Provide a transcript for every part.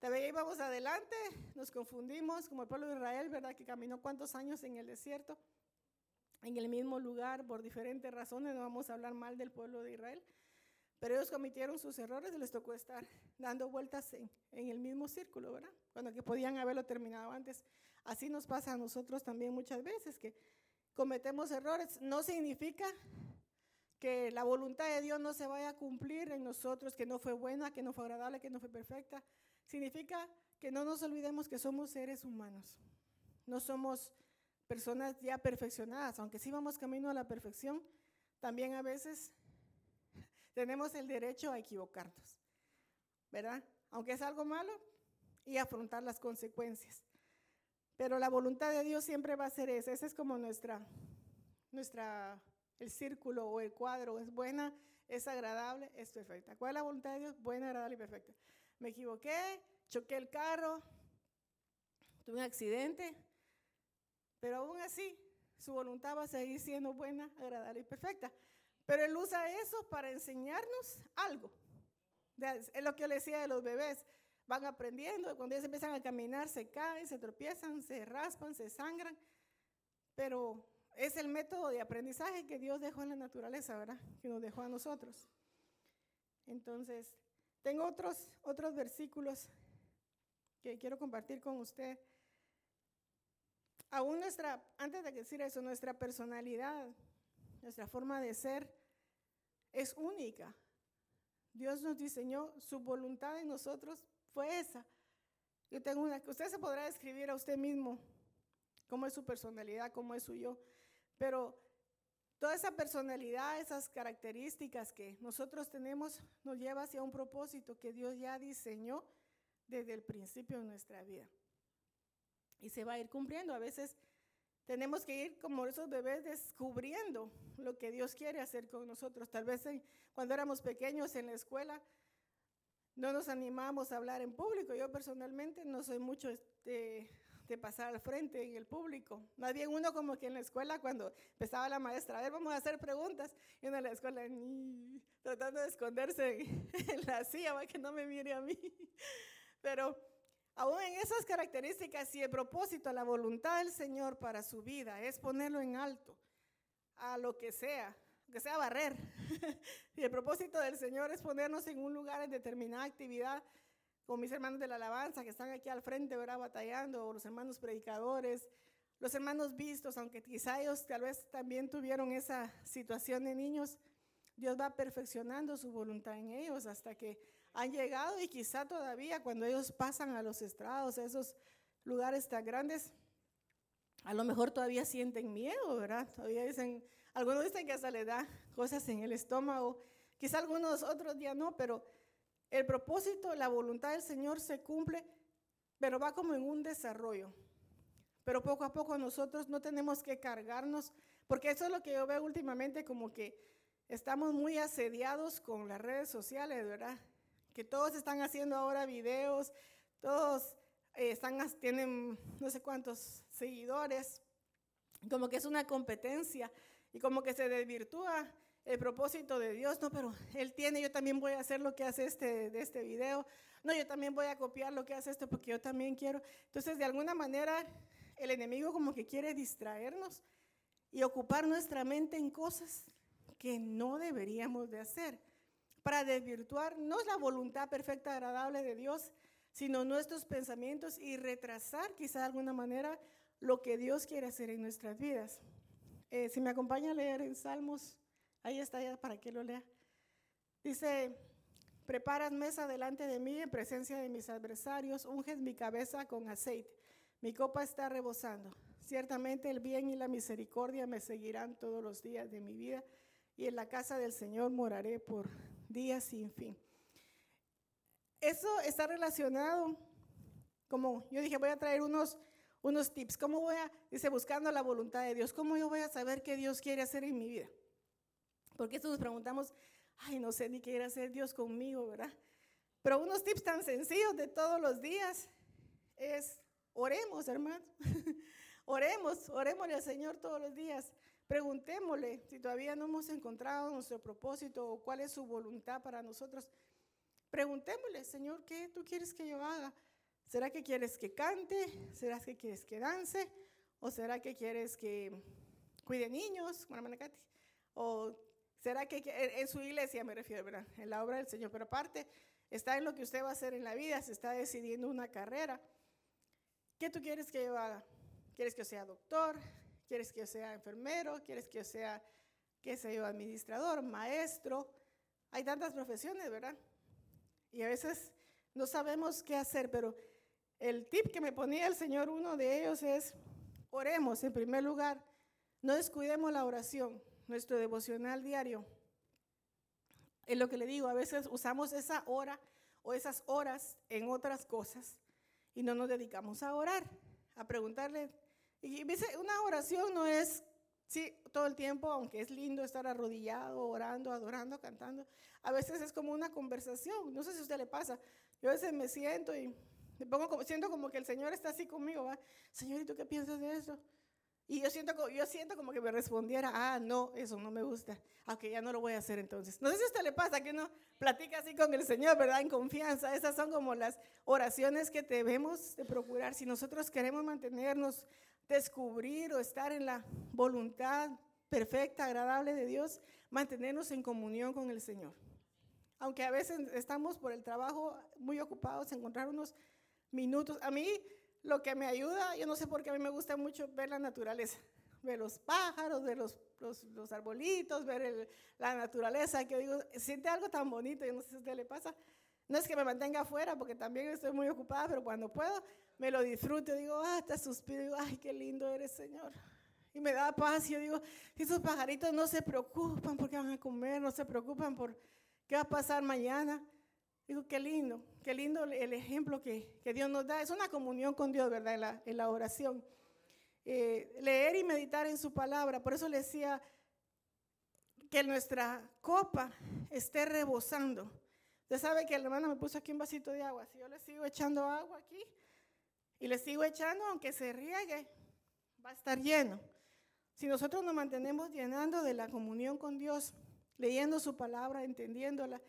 También íbamos adelante, nos confundimos, como el pueblo de Israel, ¿verdad? Que caminó cuántos años en el desierto, en el mismo lugar, por diferentes razones, no vamos a hablar mal del pueblo de Israel, pero ellos cometieron sus errores y les tocó estar dando vueltas en, en el mismo círculo, ¿verdad? Cuando que podían haberlo terminado antes. Así nos pasa a nosotros también muchas veces, que cometemos errores. No significa que la voluntad de Dios no se vaya a cumplir en nosotros, que no fue buena, que no fue agradable, que no fue perfecta. Significa que no nos olvidemos que somos seres humanos. No somos personas ya perfeccionadas, aunque sí vamos camino a la perfección, también a veces tenemos el derecho a equivocarnos, ¿verdad? Aunque es algo malo y afrontar las consecuencias. Pero la voluntad de Dios siempre va a ser esa. Ese es como nuestra, nuestra el círculo o el cuadro es buena, es agradable, es perfecta. ¿Cuál es la voluntad de Dios? Buena, agradable y perfecta. Me equivoqué, choqué el carro, tuve un accidente, pero aún así su voluntad va a seguir siendo buena, agradable y perfecta. Pero Él usa eso para enseñarnos algo. Es lo que yo le decía de los bebés. Van aprendiendo, cuando ellos empiezan a caminar se caen, se tropiezan, se raspan, se sangran, pero es el método de aprendizaje que Dios dejó en la naturaleza, ¿verdad? Que nos dejó a nosotros. Entonces, tengo otros, otros versículos que quiero compartir con usted. Aún nuestra, antes de decir eso, nuestra personalidad, nuestra forma de ser es única. Dios nos diseñó, su voluntad en nosotros fue esa. Yo tengo una, usted se podrá describir a usted mismo cómo es su personalidad, cómo es su yo. Pero toda esa personalidad, esas características que nosotros tenemos, nos lleva hacia un propósito que Dios ya diseñó desde el principio de nuestra vida. Y se va a ir cumpliendo. A veces tenemos que ir como esos bebés descubriendo lo que Dios quiere hacer con nosotros. Tal vez cuando éramos pequeños en la escuela no nos animamos a hablar en público. Yo personalmente no soy mucho este, de pasar al frente en el público. Más bien uno como que en la escuela cuando empezaba la maestra, a ver, vamos a hacer preguntas, y uno en la escuela ni, tratando de esconderse en la silla para que no me mire a mí. Pero aún en esas características, si el propósito, la voluntad del Señor para su vida es ponerlo en alto, a lo que sea, que sea barrer, y el propósito del Señor es ponernos en un lugar en determinada actividad, con mis hermanos de la alabanza que están aquí al frente, ¿verdad? Batallando, o los hermanos predicadores, los hermanos vistos, aunque quizá ellos tal vez también tuvieron esa situación de niños, Dios va perfeccionando su voluntad en ellos hasta que han llegado y quizá todavía cuando ellos pasan a los estrados, a esos lugares tan grandes, a lo mejor todavía sienten miedo, ¿verdad? Todavía dicen, algunos dicen que hasta le da cosas en el estómago, quizá algunos otros días no, pero el propósito, la voluntad del Señor se cumple, pero va como en un desarrollo. Pero poco a poco nosotros no tenemos que cargarnos, porque eso es lo que yo veo últimamente, como que estamos muy asediados con las redes sociales, ¿verdad? Que todos están haciendo ahora videos, todos eh, tienen no sé cuántos seguidores, como que es una competencia y como que se desvirtúa el propósito de Dios, no, pero Él tiene, yo también voy a hacer lo que hace este, de este video, no, yo también voy a copiar lo que hace esto porque yo también quiero. Entonces, de alguna manera, el enemigo como que quiere distraernos y ocupar nuestra mente en cosas que no deberíamos de hacer, para desvirtuar no es la voluntad perfecta, agradable de Dios, sino nuestros pensamientos y retrasar quizá de alguna manera lo que Dios quiere hacer en nuestras vidas. Eh, si me acompaña a leer en Salmos Ahí está ya para que lo lea. Dice, preparas mesa delante de mí en presencia de mis adversarios, unges mi cabeza con aceite, mi copa está rebosando. Ciertamente el bien y la misericordia me seguirán todos los días de mi vida y en la casa del Señor moraré por días sin fin. Eso está relacionado, como yo dije, voy a traer unos, unos tips. ¿Cómo voy a, dice, buscando la voluntad de Dios, cómo yo voy a saber qué Dios quiere hacer en mi vida? Porque esto nos preguntamos, ay, no sé ni qué quiere hacer Dios conmigo, ¿verdad? Pero unos tips tan sencillos de todos los días es, oremos, hermanos. oremos, oremosle al Señor todos los días. Preguntémosle si todavía no hemos encontrado nuestro propósito o cuál es su voluntad para nosotros. Preguntémosle, Señor, ¿qué tú quieres que yo haga? ¿Será que quieres que cante? ¿Será que quieres que dance? ¿O será que quieres que cuide niños? ¿O será que en su iglesia me refiero, ¿verdad? En la obra del Señor. Pero aparte, está en lo que usted va a hacer en la vida, se está decidiendo una carrera. ¿Qué tú quieres que yo haga? ¿Quieres que yo sea doctor? ¿Quieres que yo sea enfermero? ¿Quieres que yo sea, qué sé yo, administrador, maestro? Hay tantas profesiones, ¿verdad? Y a veces no sabemos qué hacer, pero el tip que me ponía el Señor, uno de ellos es, oremos en primer lugar, no descuidemos la oración, nuestro devocional diario. Es lo que le digo, a veces usamos esa hora o esas horas en otras cosas y no nos dedicamos a orar, a preguntarle. Y dice, una oración no es sí, todo el tiempo, aunque es lindo estar arrodillado, orando, adorando, cantando, a veces es como una conversación. No sé si a usted le pasa. Yo a veces me siento y me pongo como, siento como que el Señor está así conmigo, ¿va? Señor, ¿y tú qué piensas de eso? Y yo siento, yo siento como que me respondiera, ah, no, eso no me gusta. Aunque ya no lo voy a hacer entonces. No sé si a usted le pasa que uno platica así con el Señor, ¿verdad? En confianza. Esas son como las oraciones que debemos de procurar. Si nosotros queremos mantenernos, descubrir o estar en la voluntad perfecta, agradable de Dios, mantenernos en comunión con el Señor. Aunque a veces estamos por el trabajo muy ocupados, encontrar unos minutos. A mí lo que me ayuda, yo no sé por qué a mí me gusta mucho ver la naturaleza, ver los pájaros, ver los, los, arbolitos, ver la naturaleza, que digo, siente algo tan bonito, yo no sé si a usted le pasa. No es que me mantenga afuera, porque también estoy muy ocupada, pero cuando puedo, me lo disfruto, digo, ah, hasta suspiro, digo, ay, qué lindo eres, Señor. Y me da paz, yo digo, esos pajaritos no se preocupan porque van a comer, no se preocupan por qué va a pasar mañana. Digo, qué lindo, qué lindo el ejemplo que, que Dios nos da. Es una comunión con Dios, ¿verdad? En la, en la oración. Eh, leer y meditar en su palabra. Por eso le decía que nuestra copa esté rebosando. Usted sabe que el hermano me puso aquí un vasito de agua. Si yo le sigo echando agua aquí y le sigo echando, aunque se riegue, va a estar lleno. Si nosotros nos mantenemos llenando de la comunión con Dios, leyendo su palabra, entendiéndola,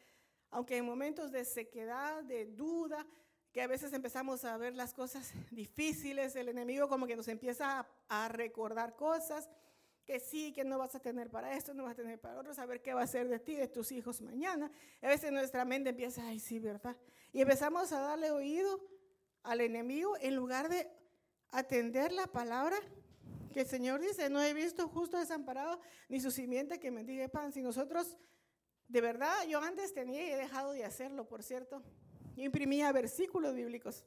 aunque en momentos de sequedad, de duda, que a veces empezamos a ver las cosas difíciles, el enemigo como que nos empieza a, recordar cosas, que sí, que no vas a tener para esto, no vas a tener para otro, saber qué va a ser de ti, de tus hijos mañana. A veces nuestra mente empieza, ay, sí, ¿verdad? Y empezamos a darle oído al enemigo en lugar de atender la palabra que el Señor dice, no he visto justo desamparado ni su simiente que mendigue pan. Si nosotros de verdad, yo antes tenía y he dejado de hacerlo, por cierto. Yo imprimía versículos bíblicos,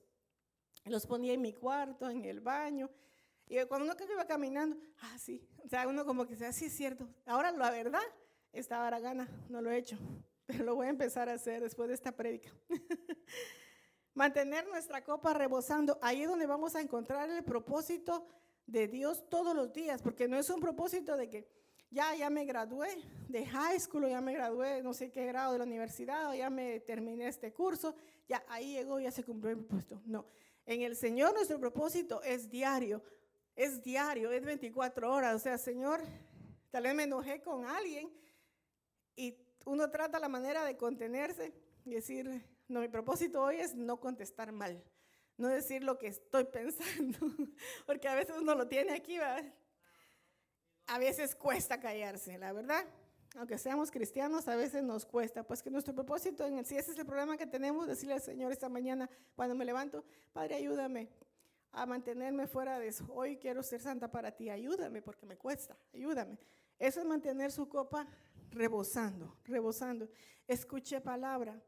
los ponía en mi cuarto, en el baño. Y cuando uno iba caminando, ah, sí, o sea, uno como que sea, sí, es cierto. Ahora la verdad, estaba a gana, no lo he hecho, pero lo voy a empezar a hacer después de esta prédica. Mantener nuestra copa rebosando, ahí es donde vamos a encontrar el propósito de Dios todos los días, porque no es un propósito de que ya, ya me gradué de high school, ya me gradué no sé qué grado de la universidad, o ya me terminé este curso, ya ahí llegó, ya se cumplió el propósito. No, en el Señor nuestro propósito es diario, es diario, es 24 horas. O sea, Señor, tal vez me enojé con alguien y uno trata la manera de contenerse y decir, no, mi propósito hoy es no contestar mal, no decir lo que estoy pensando, porque a veces uno lo tiene aquí, ¿verdad? A veces cuesta callarse, la verdad. Aunque seamos cristianos, a veces nos cuesta. Pues que nuestro propósito, en el, si ese es el problema que tenemos, decirle al Señor esta mañana cuando me levanto, Padre, ayúdame a mantenerme fuera de eso. Hoy quiero ser santa para ti, ayúdame porque me cuesta, ayúdame. Eso es mantener su copa rebosando, rebosando. Escuche palabra.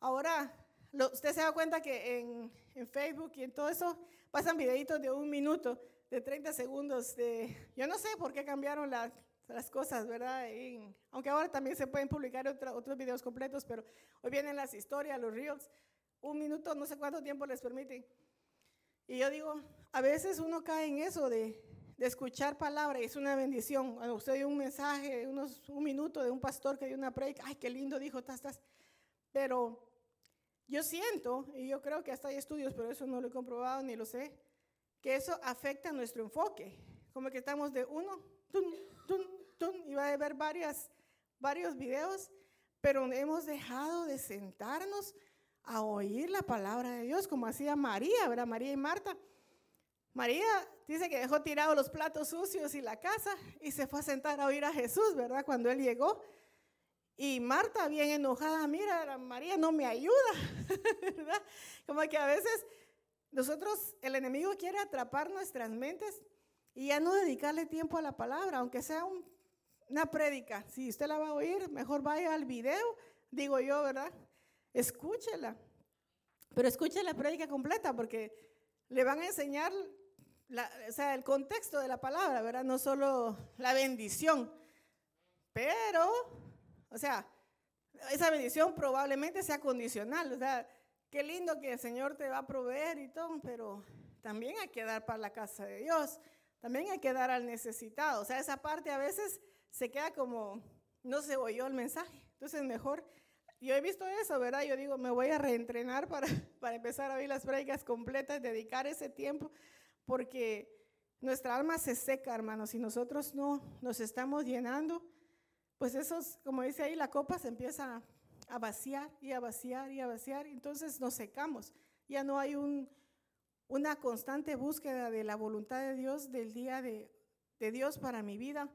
Ahora, usted se da cuenta que en, en Facebook y en todo eso pasan videitos de un minuto de 30 segundos de, yo no sé por qué cambiaron las, las cosas, ¿verdad? aunque ahora también se pueden publicar otros videos completos, pero hoy vienen las historias, los reels, un minuto, no sé cuánto tiempo les permiten. Y yo digo, a veces uno cae en eso de, de escuchar palabra y es una bendición. Cuando usted oye un mensaje, unos, un minuto de un pastor que dio una predica, ay, qué lindo dijo, estás, Pero yo siento, y yo creo que hasta hay estudios, pero eso no lo he comprobado ni lo sé, que eso afecta nuestro enfoque. Como que estamos de uno, tum, y va a haber varias, varios videos, pero hemos dejado de sentarnos a oír la palabra de Dios, como hacía María, ¿verdad? María y Marta. María dice que dejó tirados los platos sucios y la casa y se fue a sentar a oír a Jesús, ¿verdad? Cuando él llegó. Y Marta, bien enojada, mira, María no me ayuda, ¿verdad? Como que a veces nosotros, el enemigo quiere atrapar nuestras mentes y ya no dedicarle tiempo a la palabra, aunque sea una prédica. Si usted la va a oír, mejor vaya al video, digo yo, ¿verdad? Escúchela. Pero escuche la prédica completa porque le van a enseñar o sea, el contexto de la palabra, ¿verdad? No solo la bendición, pero, o sea, esa bendición probablemente sea condicional, o sea, qué lindo que el Señor te va a proveer y todo, pero también hay que dar para la casa de Dios, también hay que dar al necesitado, o sea, esa parte a veces se queda como, no se oyó el mensaje, entonces mejor, yo he visto eso, ¿verdad? Yo digo, me voy a reentrenar para, para empezar a oír las predicas completas, dedicar ese tiempo porque nuestra alma se seca, hermanos, y nosotros no nos estamos llenando, pues esos, como dice ahí, la copa se empieza a vaciar y a vaciar y a vaciar, entonces nos secamos. Ya no hay una constante búsqueda de la voluntad de Dios, del día de, Dios para mi vida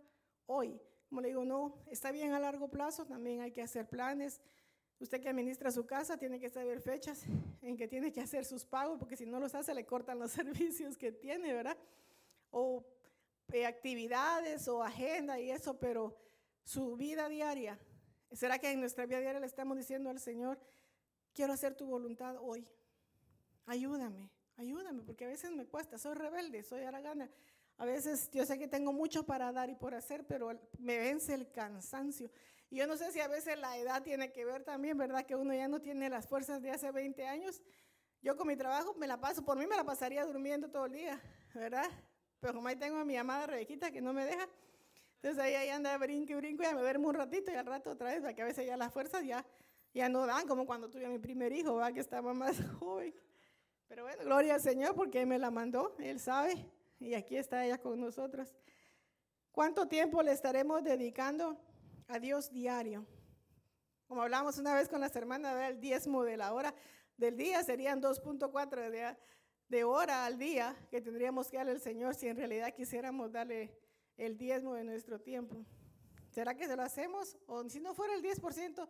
hoy. Como le digo, no, está bien a largo plazo, también hay que hacer planes, Usted que administra su casa tiene que saber fechas en que tiene que hacer sus pagos, porque si no los hace le cortan los servicios que tiene, ¿verdad? O eh, actividades o agenda y eso, pero su vida diaria, ¿será que en nuestra vida diaria le estamos diciendo al Señor, quiero hacer tu voluntad hoy? Ayúdame, ayúdame, porque a veces me cuesta, soy rebelde, soy aragana. A veces yo sé que tengo mucho para dar y por hacer, pero me vence el cansancio. Y yo no sé si a veces la edad tiene que ver también, ¿verdad? Que uno ya no tiene las fuerzas de hace 20 años. Yo con mi trabajo me la paso, por mí me la pasaría durmiendo todo el día, ¿verdad? Pero como ahí tengo a mi amada Rebequita que no me deja, entonces ahí, ahí anda brinco y brinco y me duermo un ratito y al rato otra vez, porque a veces ya las fuerzas ya, ya no dan, como cuando tuve a mi primer hijo, ¿verdad? Que estaba más joven. Pero bueno, gloria al Señor porque Él me la mandó, Él sabe, y aquí está ella con nosotros. ¿Cuánto tiempo le estaremos dedicando a Dios diario. Como hablamos una vez con las hermanas, el diezmo de la hora del día serían 2.4 de, de hora al día que tendríamos que darle al Señor si en realidad quisiéramos darle el diezmo de nuestro tiempo. ¿Será que se lo hacemos? O si no fuera el 10%,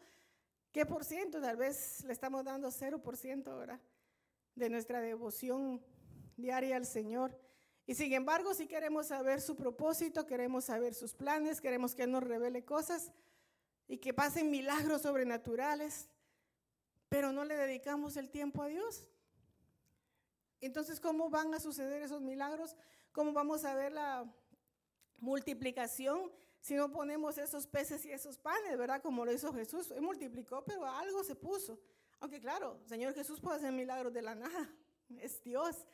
¿qué por ciento? Tal vez le estamos dando 0% ahora de nuestra devoción diaria al Señor. Y sin embargo, si queremos saber su propósito, queremos saber sus planes, queremos que nos revele cosas y que pasen milagros sobrenaturales, pero no le dedicamos el tiempo a Dios. Entonces, ¿cómo van a suceder esos milagros? ¿Cómo vamos a ver la multiplicación si no ponemos esos peces y esos panes, verdad? Como lo hizo Jesús. Él multiplicó, pero algo se puso. Aunque claro, Señor Jesús puede hacer milagros de la nada. Es Dios.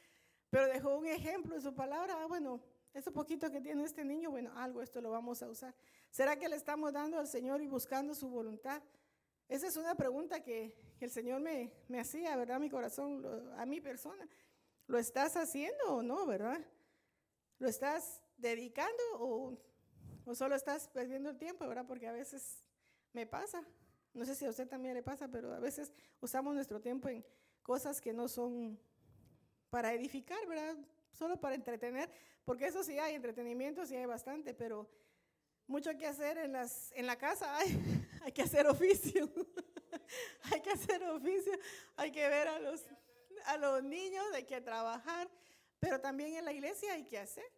Pero dejó un ejemplo en su palabra. Ah, bueno, ese poquito que tiene este niño, bueno, algo esto lo vamos a usar. ¿Será que le estamos dando al Señor y buscando su voluntad? Esa es una pregunta que, el Señor me, me, hacía, ¿verdad? Mi corazón, a mi persona. ¿Lo estás haciendo o no, verdad? ¿Lo estás dedicando o, o solo estás perdiendo el tiempo, verdad? Porque a veces me pasa. No sé si a usted también le pasa, pero a veces usamos nuestro tiempo en cosas que no son para edificar, ¿verdad? Solo para entretener, porque eso sí hay entretenimiento, sí hay bastante, pero mucho que hacer en, las, en la casa, hay, hay que hacer oficio, hay que hacer oficio, hay que ver a los, a los niños, hay que trabajar, pero también en la iglesia hay que hacer.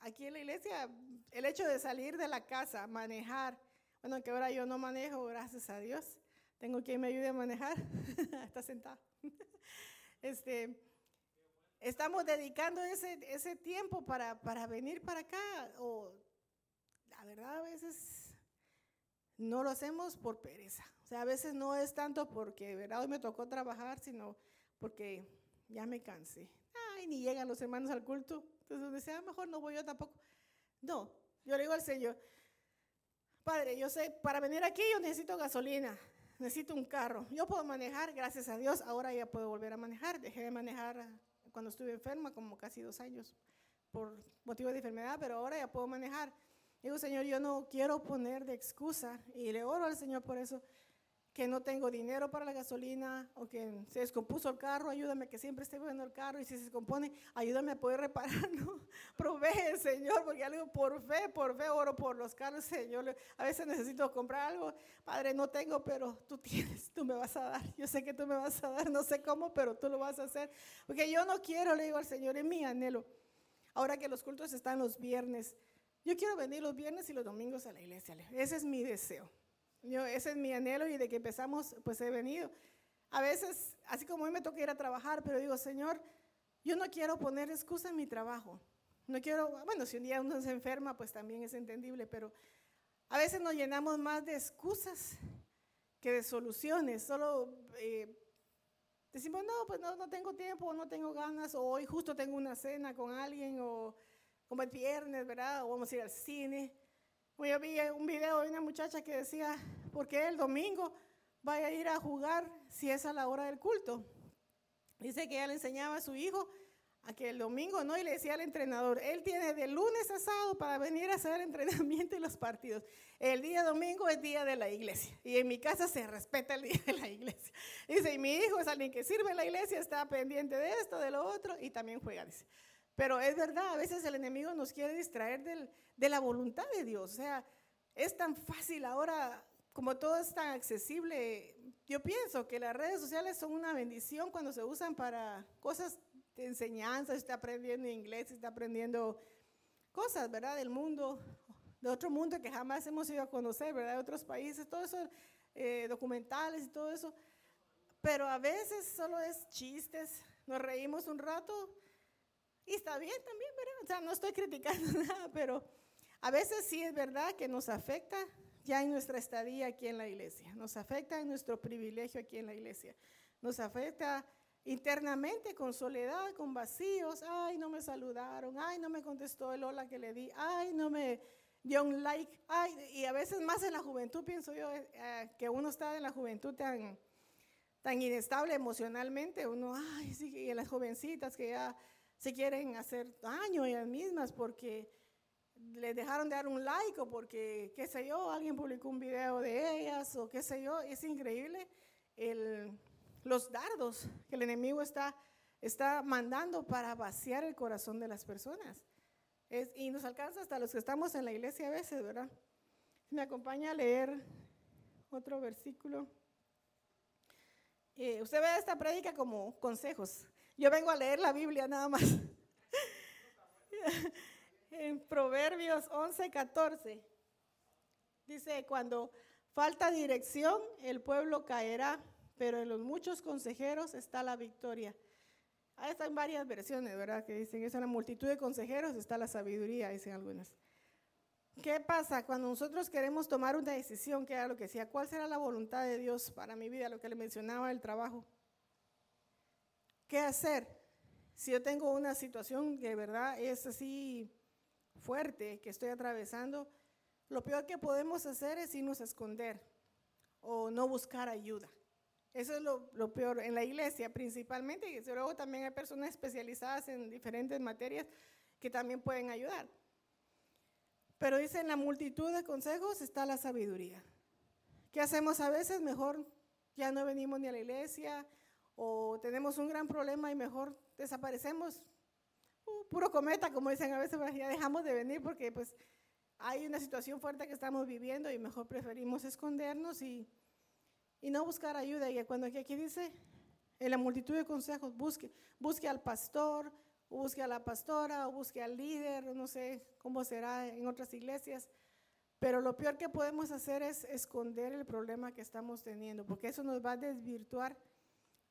Aquí en la iglesia, el hecho de salir de la casa, manejar, bueno, que ahora yo no manejo, gracias a Dios, tengo quien me ayude a manejar, está sentado. Este, estamos dedicando ese, ese tiempo para, para venir para acá o la verdad a veces no lo hacemos por pereza. O sea, a veces no es tanto porque, ¿verdad? Hoy me tocó trabajar, sino porque ya me cansé. Ay, ni llegan los hermanos al culto. Entonces, decía, ah, mejor no voy yo tampoco. No, yo le digo al Señor, Padre, yo sé, para venir aquí yo necesito gasolina, necesito un carro. Yo puedo manejar, gracias a Dios, ahora ya puedo volver a manejar. Dejé de manejar cuando estuve enferma, como casi dos años, por motivo de enfermedad, pero ahora ya puedo manejar. Digo, Señor, yo no quiero poner de excusa, y le oro al Señor por eso, que no tengo dinero para la gasolina o que se descompuso el carro, ayúdame que siempre esté viendo el carro y si se descompone, ayúdame a poder repararlo. Provee, Señor, porque algo por fe, por fe oro por los carros, Señor. A veces necesito comprar algo, Padre, no tengo, pero tú tienes, tú me vas a dar. Yo sé que tú me vas a dar, no sé cómo, pero tú lo vas a hacer. Porque yo no quiero, le digo al Señor, es mi anhelo. Ahora que los cultos están los viernes, yo quiero venir los viernes y los domingos a la iglesia. Ese es mi deseo. Yo, ese es mi anhelo y de que empezamos, pues he venido. A veces, así como hoy me toca ir a trabajar, pero digo, Señor, yo no quiero poner excusa en mi trabajo. No quiero, bueno, si un día uno se enferma, pues también es entendible, pero a veces nos llenamos más de excusas que de soluciones. Solo eh, decimos, no, pues no, no tengo tiempo, no tengo ganas, o hoy justo tengo una cena con alguien, o como el viernes, ¿verdad? O vamos a ir al cine. Yo vi un video de una muchacha que decía, ¿por qué el domingo vaya a ir a jugar si es a la hora del culto? Dice que ella le enseñaba a su hijo a que el domingo no, y le decía al entrenador, él tiene de lunes a sábado para venir a hacer entrenamiento y los partidos. El día domingo es día de la iglesia, y en mi casa se respeta el día de la iglesia. Dice, y mi hijo es alguien que sirve en la iglesia, está pendiente de esto, de lo otro, y también juega, dice. Pero es verdad, a veces el enemigo nos quiere distraer de la voluntad de Dios. O sea, es tan fácil ahora, como todo es tan accesible. Yo pienso que las redes sociales son una bendición cuando se usan para cosas de enseñanza, está aprendiendo inglés, está aprendiendo cosas, ¿verdad? Del mundo, de otro mundo que jamás hemos ido a conocer, ¿verdad? De otros países, todo eso, eh, documentales y todo eso. Pero a veces solo es chistes, nos reímos un rato y está bien también, ¿verdad? O sea, no estoy criticando nada, pero a veces sí es verdad que nos afecta ya en nuestra estadía aquí en la iglesia, nos afecta en nuestro privilegio aquí en la iglesia, nos afecta internamente con soledad, con vacíos, ay, no me saludaron, ay, no me contestó el hola que le di, ay, no me dio un like, ay, y a veces más en la juventud, pienso yo, eh, que uno está en la juventud tan, tan inestable emocionalmente, uno, ay, sí, y en las jovencitas que ya se quieren hacer daño ellas mismas porque les dejaron de dar un like o porque, qué sé yo, alguien publicó un video de ellas o qué sé yo. Es increíble el, los dardos que el enemigo está, está mandando para vaciar el corazón de las personas. Es, y nos alcanza hasta los que estamos en la iglesia a veces, ¿verdad? Me acompaña a leer otro versículo. Eh, usted ve esta prédica como consejos. Yo vengo a leer la Biblia nada más. en Proverbios 11, 14. Dice, cuando falta dirección, el pueblo caerá, pero en los muchos consejeros está la victoria. Ahí están varias versiones, ¿verdad? Que dicen, es en la multitud de consejeros está la sabiduría, dicen algunas. ¿Qué pasa cuando nosotros queremos tomar una decisión? Que era lo que decía, ¿cuál será la voluntad de Dios para mi vida? Lo que le mencionaba el trabajo. ¿Qué hacer? Si yo tengo una situación que de verdad es así fuerte que estoy atravesando, lo peor que podemos hacer es irnos a esconder o no buscar ayuda. Eso es lo, peor en la iglesia principalmente, y luego también hay personas especializadas en diferentes materias que también pueden ayudar. Pero dice, en la multitud de consejos está la sabiduría. ¿Qué hacemos a veces? Mejor ya no venimos ni a la iglesia, o tenemos un gran problema y mejor desaparecemos. Uh, puro cometa, como dicen a veces, ya dejamos de venir porque pues hay una situación fuerte que estamos viviendo y mejor preferimos escondernos y, y no buscar ayuda. Y cuando aquí, dice, en la multitud de consejos, busque, busque al pastor, busque a la pastora, o busque al líder, no sé cómo será en otras iglesias. Pero lo peor que podemos hacer es esconder el problema que estamos teniendo, porque eso nos va a desvirtuar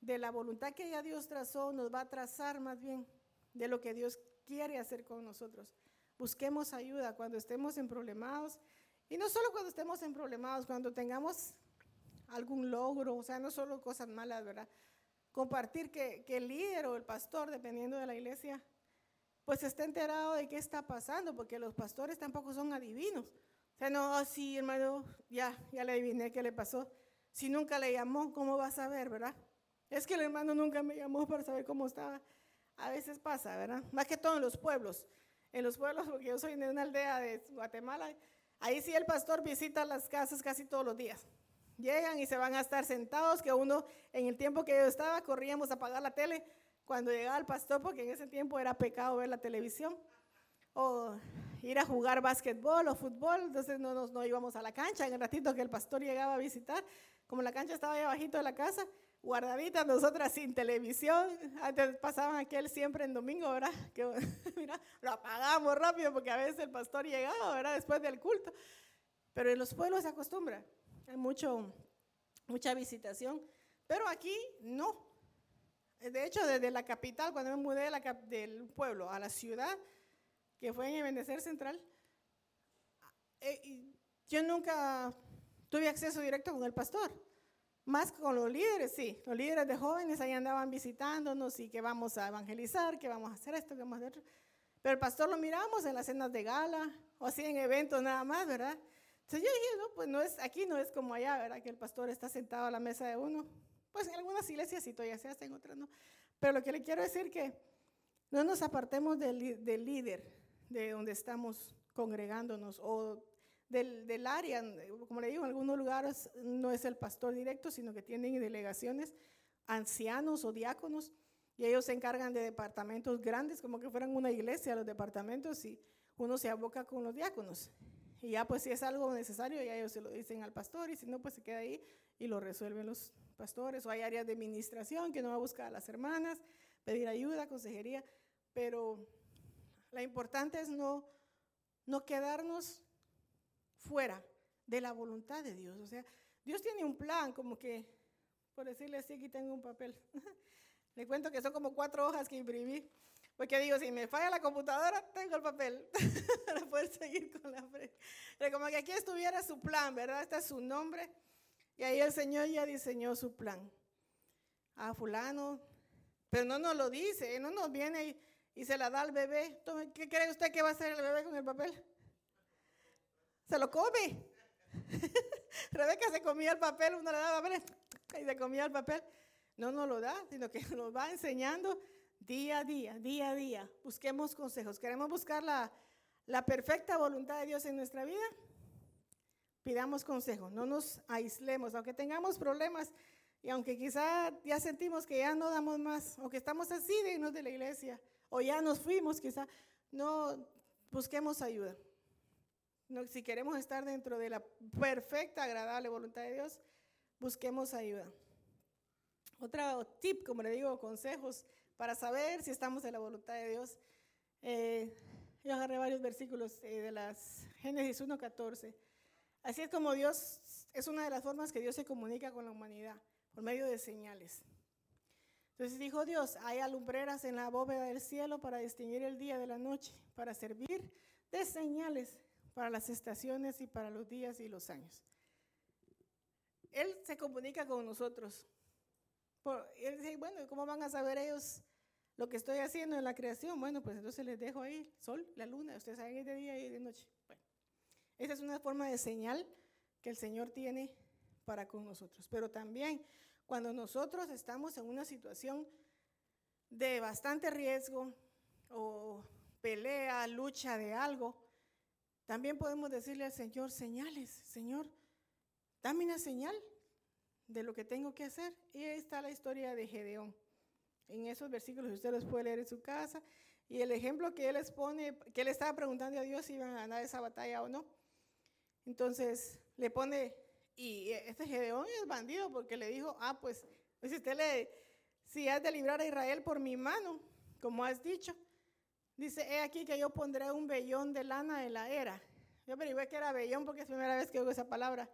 de la voluntad que ya Dios trazó, nos va a trazar más bien de lo que Dios quiere hacer con nosotros. Busquemos ayuda cuando estemos en problemados y no solo cuando estemos en problemados, cuando tengamos algún logro, o sea, no solo cosas malas, ¿verdad? Compartir que, el líder o el pastor, dependiendo de la iglesia, pues esté enterado de qué está pasando, porque los pastores tampoco son adivinos. O sea, no, sí, hermano, ya, ya le adiviné qué le pasó. Si nunca le llamó, ¿cómo va a saber, verdad? Es que el hermano nunca me llamó para saber cómo estaba. A veces pasa, ¿verdad? Más que todo en los pueblos. En los pueblos, porque yo soy de una aldea de Guatemala, ahí sí el pastor visita las casas casi todos los días. llegan y se van a estar sentados, que uno en el tiempo que yo estaba corríamos a apagar la tele cuando llegaba el pastor, porque en ese tiempo era pecado ver la televisión, o ir a jugar básquetbol o fútbol, entonces no, nos, no íbamos a la cancha, en el ratito que el pastor llegaba a visitar, como la cancha estaba ahí abajito de la casa, guardadita, nosotras sin televisión, antes pasaban aquel siempre en domingo, ¿verdad? Que mira, lo apagamos rápido porque a veces el pastor llegaba, ¿verdad? Después del culto, pero en los pueblos se acostumbra, hay mucho, mucha visitación, pero aquí no. De hecho, desde la capital, cuando me mudé de la, del pueblo a la ciudad, que fue en el Bendecer Central, eh, yo nunca tuve acceso directo con el pastor. Más con los líderes, sí. Los líderes de jóvenes ahí andaban visitándonos y que vamos a evangelizar, que vamos a hacer esto, que vamos a hacer. Pero el pastor lo miramos en las cenas de gala o así en eventos nada más, ¿verdad? Entonces yo dije, no, pues no es, aquí no es como allá, ¿verdad? Que el pastor está sentado a la mesa de uno. Pues en algunas iglesias sí todavía se hace, en otras no. Pero lo que le quiero decir que no nos apartemos del, del líder de donde estamos congregándonos o del, del, área. Como le digo, en algunos lugares no es el pastor directo, sino que tienen delegaciones, ancianos o diáconos, y ellos se encargan de departamentos grandes, como que fueran una iglesia, los departamentos, y uno se aboca con los diáconos. Y ya pues si es algo necesario, ya ellos se lo dicen al pastor, y si no, pues se queda ahí y lo resuelven los pastores. O hay áreas de administración que no va a buscar a las hermanas, pedir ayuda, consejería, pero la importante es no, no quedarnos fuera de la voluntad de Dios. O sea, Dios tiene un plan, como que, por decirle así, aquí tengo un papel. Le cuento que son como cuatro hojas que imprimí. Porque digo, si me falla la computadora, tengo el papel para poder seguir con la frente. Como que aquí estuviera su plan, ¿verdad? Este es su nombre. Y ahí el Señor ya diseñó su plan. A fulano. Pero no nos lo dice, no nos viene y, y se la da al bebé. ¿Qué cree usted que va a hacer el bebé con el papel? Se lo come. Rebeca se comía el papel, uno le daba papel y se comía el papel. No nos lo da, sino que nos va enseñando día a día, día a día. Busquemos consejos. Queremos buscar la, la perfecta voluntad de Dios en nuestra vida. Pidamos consejo, no nos aislemos, aunque tengamos problemas y aunque quizá ya sentimos que ya no damos más, o que estamos así de irnos de la iglesia, o ya nos fuimos quizá, no busquemos ayuda si queremos estar dentro de la perfecta, agradable voluntad de Dios, busquemos ayuda. Otro tip, como le digo, consejos para saber si estamos en la voluntad de Dios. Eh, yo agarré varios versículos eh, de las Génesis 1.14. Así es como Dios, es una de las formas que Dios se comunica con la humanidad, por medio de señales. Entonces dijo Dios, hay alumbreras en la bóveda del cielo para distinguir el día de la noche, para servir de señales para las estaciones y para los días y los años. Él se comunica con nosotros. él dice, bueno, ¿cómo van a saber ellos lo que estoy haciendo en la creación? Bueno, pues entonces les dejo ahí sol, la luna, ustedes saben, es de día y de noche. Bueno, esa es una forma de señal que el Señor tiene para con nosotros. Pero también cuando nosotros estamos en una situación de bastante riesgo o pelea, lucha de algo, también podemos decirle al Señor señales, Señor, dame una señal de lo que tengo que hacer. Y ahí está la historia de Gedeón. En esos versículos usted los puede leer en su casa. Y el ejemplo que él les que él estaba preguntando a Dios si iban a ganar esa batalla o no. Entonces le pone, y este Gedeón es bandido porque le dijo, ah, pues, pues si usted le, si has de librar a Israel por mi mano, como has dicho, Dice, he aquí que yo pondré un vellón de lana en la era. Yo averigué que era vellón porque es la primera vez que oigo esa palabra.